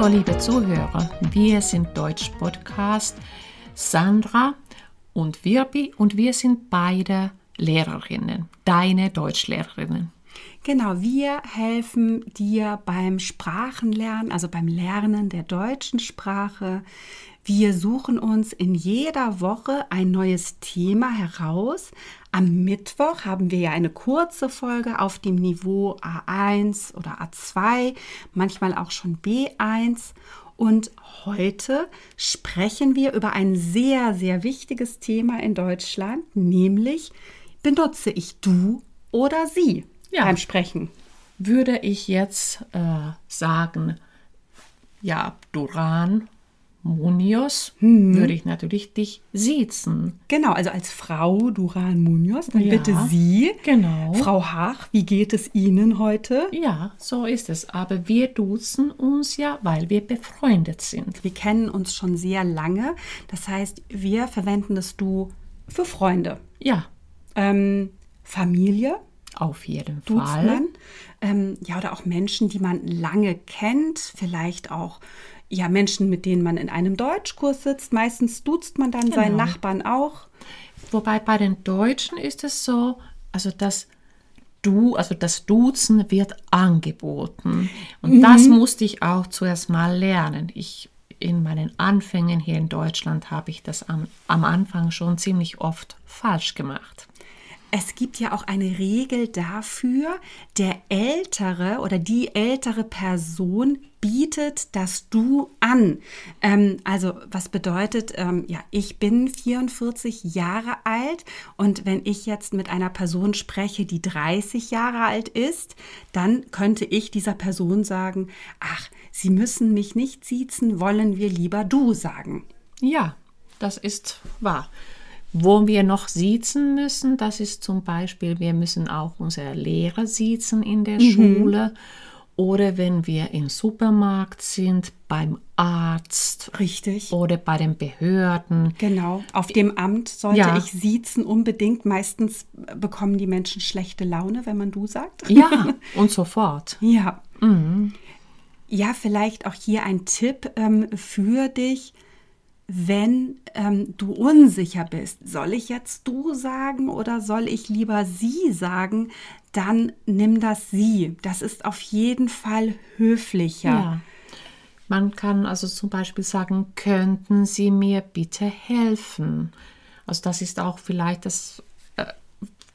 Hallo, liebe Zuhörer. Wir sind Deutsch Podcast Sandra und Wirbi und wir sind beide Lehrerinnen, deine Deutschlehrerinnen. Genau, wir helfen dir beim Sprachenlernen, also beim Lernen der deutschen Sprache. Wir suchen uns in jeder Woche ein neues Thema heraus. Am Mittwoch haben wir ja eine kurze Folge auf dem Niveau A1 oder A2, manchmal auch schon B1. Und heute sprechen wir über ein sehr, sehr wichtiges Thema in Deutschland, nämlich benutze ich du oder sie ja. beim Sprechen. Würde ich jetzt äh, sagen, ja, Duran Munoz, hm. würde ich natürlich dich siezen. Genau, also als Frau Duran Munoz, dann ja, bitte Sie. Genau. Frau Hach, wie geht es Ihnen heute? Ja, so ist es. Aber wir duzen uns ja, weil wir befreundet sind. Wir kennen uns schon sehr lange. Das heißt, wir verwenden das Du für Freunde. Ja. Ähm, Familie. Auf jeden Fall. Man. Ähm, ja, oder auch Menschen, die man lange kennt, vielleicht auch ja, Menschen, mit denen man in einem Deutschkurs sitzt. Meistens duzt man dann genau. seinen Nachbarn auch. Wobei bei den Deutschen ist es so, also dass du, also das Duzen wird angeboten. Und mhm. das musste ich auch zuerst mal lernen. Ich in meinen Anfängen hier in Deutschland habe ich das am, am Anfang schon ziemlich oft falsch gemacht. Es gibt ja auch eine Regel dafür, der ältere oder die ältere Person bietet das Du an. Ähm, also was bedeutet, ähm, ja, ich bin 44 Jahre alt und wenn ich jetzt mit einer Person spreche, die 30 Jahre alt ist, dann könnte ich dieser Person sagen, ach, Sie müssen mich nicht siezen, wollen wir lieber Du sagen. Ja, das ist wahr. Wo wir noch siezen müssen, das ist zum Beispiel, wir müssen auch unsere Lehrer siezen in der mhm. Schule oder wenn wir im Supermarkt sind, beim Arzt. Richtig. Oder bei den Behörden. Genau. Auf dem Amt sollte ja. ich siezen unbedingt. Meistens bekommen die Menschen schlechte Laune, wenn man du sagt. Ja, und sofort. Ja. Mhm. Ja, vielleicht auch hier ein Tipp ähm, für dich wenn ähm, du unsicher bist, soll ich jetzt du sagen oder soll ich lieber sie sagen, dann nimm das sie. Das ist auf jeden Fall höflicher. Ja. Man kann also zum Beispiel sagen, könnten Sie mir bitte helfen? Also das ist auch vielleicht das äh,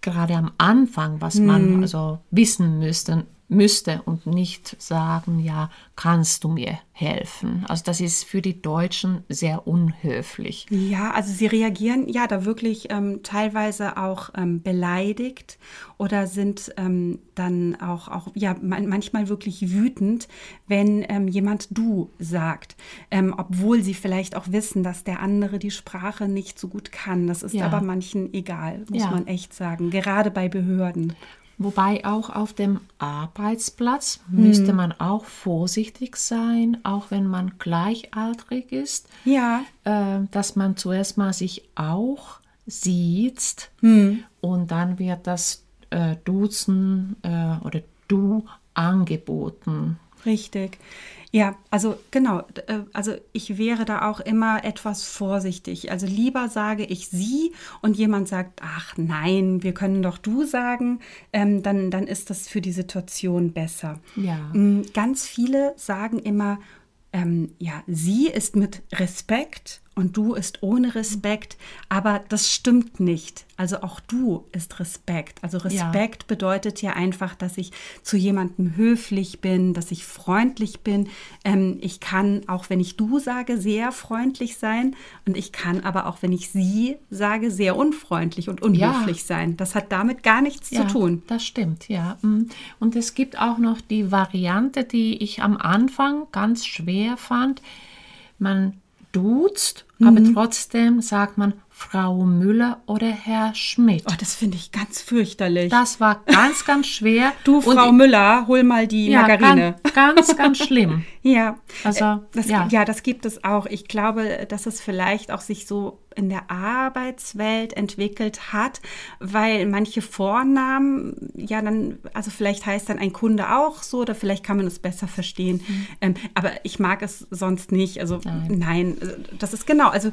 gerade am Anfang, was hm. man also wissen müsste müsste und nicht sagen, ja, kannst du mir helfen. Also das ist für die Deutschen sehr unhöflich. Ja, also sie reagieren ja da wirklich ähm, teilweise auch ähm, beleidigt oder sind ähm, dann auch, auch ja man, manchmal wirklich wütend, wenn ähm, jemand du sagt, ähm, obwohl sie vielleicht auch wissen, dass der andere die Sprache nicht so gut kann. Das ist ja. aber manchen egal, muss ja. man echt sagen, gerade bei Behörden. Wobei auch auf dem Arbeitsplatz hm. müsste man auch vorsichtig sein, auch wenn man gleichaltrig ist. Ja. Äh, dass man zuerst mal sich auch sieht hm. und dann wird das äh, Duzen äh, oder Du angeboten. Richtig. Ja, also genau, äh, also ich wäre da auch immer etwas vorsichtig. Also lieber sage ich sie und jemand sagt, ach nein, wir können doch du sagen, ähm, dann, dann ist das für die Situation besser. Ja. Mm, ganz viele sagen immer, ähm, ja, sie ist mit Respekt und du ist ohne Respekt, aber das stimmt nicht. Also auch du ist Respekt. Also Respekt ja. bedeutet ja einfach, dass ich zu jemandem höflich bin, dass ich freundlich bin. Ähm, ich kann, auch wenn ich du sage, sehr freundlich sein und ich kann aber auch, wenn ich sie sage, sehr unfreundlich und unhöflich ja. sein. Das hat damit gar nichts ja, zu tun. Das stimmt, ja. Mm. Und es gibt auch noch die Variante, die ich am Anfang ganz schwer fand. Man duzt aber trotzdem sagt man Frau Müller oder Herr Schmidt. Oh, das finde ich ganz fürchterlich. Das war ganz, ganz schwer. du, Und Frau Müller, hol mal die ja, Margarine. Ganz, ganz, ganz schlimm. Ja, Also, äh, das, ja. ja. das gibt es auch. Ich glaube, dass es vielleicht auch sich so in der Arbeitswelt entwickelt hat, weil manche Vornamen, ja dann, also vielleicht heißt dann ein Kunde auch so oder vielleicht kann man es besser verstehen. Ähm, aber ich mag es sonst nicht. Also Nein. nein, äh, das ist genau. Also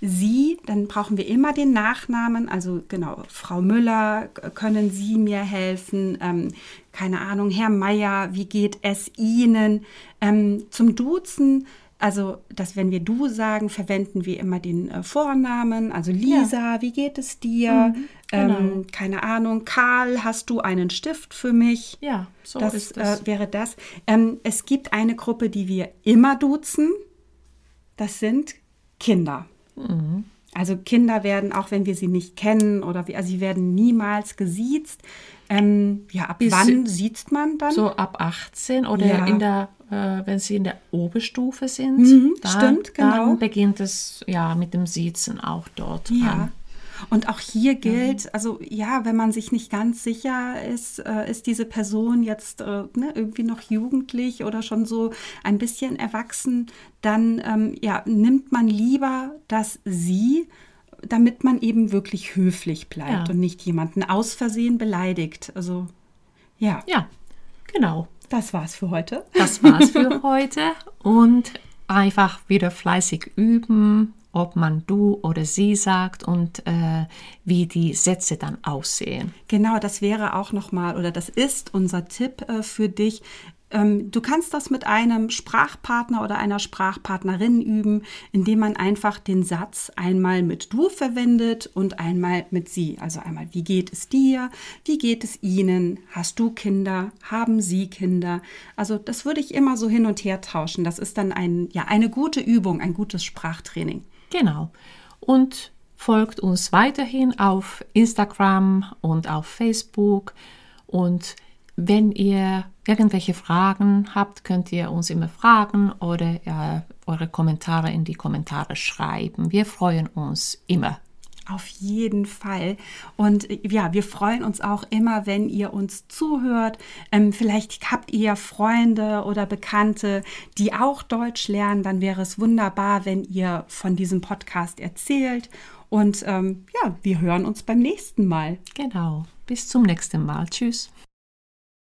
Sie, dann brauchen wir immer den Nachnamen. Also genau, Frau Müller, können Sie mir helfen? Ähm, keine Ahnung, Herr Meier, wie geht es Ihnen? Ähm, zum Duzen, also dass wenn wir du sagen, verwenden wir immer den äh, Vornamen. Also Lisa, wie geht es dir? genau. ähm, keine Ahnung, Karl, hast du einen Stift für mich? Ja, so das ist es. Äh, wäre das. Ähm, es gibt eine Gruppe, die wir immer duzen. Das sind Kinder. Mhm. Also Kinder werden, auch wenn wir sie nicht kennen oder wir, also sie werden niemals gesiezt. Ähm, ja, ab Bis- wann sieht man dann? so ab 18 oder Ja. in der, äh, wenn sie in der Oberstufe sind, Mhm, dann, stimmt, genau. dann beginnt es ja mit dem Siezen auch dort Ja. an. Und auch hier gilt, also ja, wenn man sich nicht ganz sicher ist, äh, ist diese Person jetzt äh, ne, irgendwie noch jugendlich oder schon so ein bisschen erwachsen, dann ähm, ja, nimmt man lieber das Sie, damit man eben wirklich höflich bleibt Ja. und nicht jemanden aus Versehen beleidigt. Also ja, Ja, genau. das war's für heute. Das war's für heute und einfach wieder fleißig üben, ob man du oder sie sagt und äh, wie die Sätze dann aussehen. Genau, das wäre auch nochmal oder das ist unser Tipp äh, für dich. Ähm, du kannst das mit einem Sprachpartner oder einer Sprachpartnerin üben, indem man einfach den Satz einmal mit du verwendet und einmal mit sie. Also einmal, wie geht es dir? Wie geht es Ihnen? Hast du Kinder? Haben Sie Kinder? Also das würde ich immer so hin und her tauschen. Das ist dann ein, ja, eine gute Übung, ein gutes Sprachtraining. Genau. Und folgt uns weiterhin auf Instagram und auf Facebook. Und wenn ihr irgendwelche Fragen habt, könnt ihr uns immer fragen oder ja, eure Kommentare in die Kommentare schreiben. Wir freuen uns immer. Auf jeden Fall. Und äh, ja, wir freuen uns auch immer, wenn ihr uns zuhört. Ähm, vielleicht habt ihr Freunde oder Bekannte, die auch Deutsch lernen. Dann wäre es wunderbar, wenn ihr von diesem Podcast erzählt. Und ähm, ja, wir hören uns beim nächsten Mal. Genau. Bis zum nächsten Mal. Tschüss.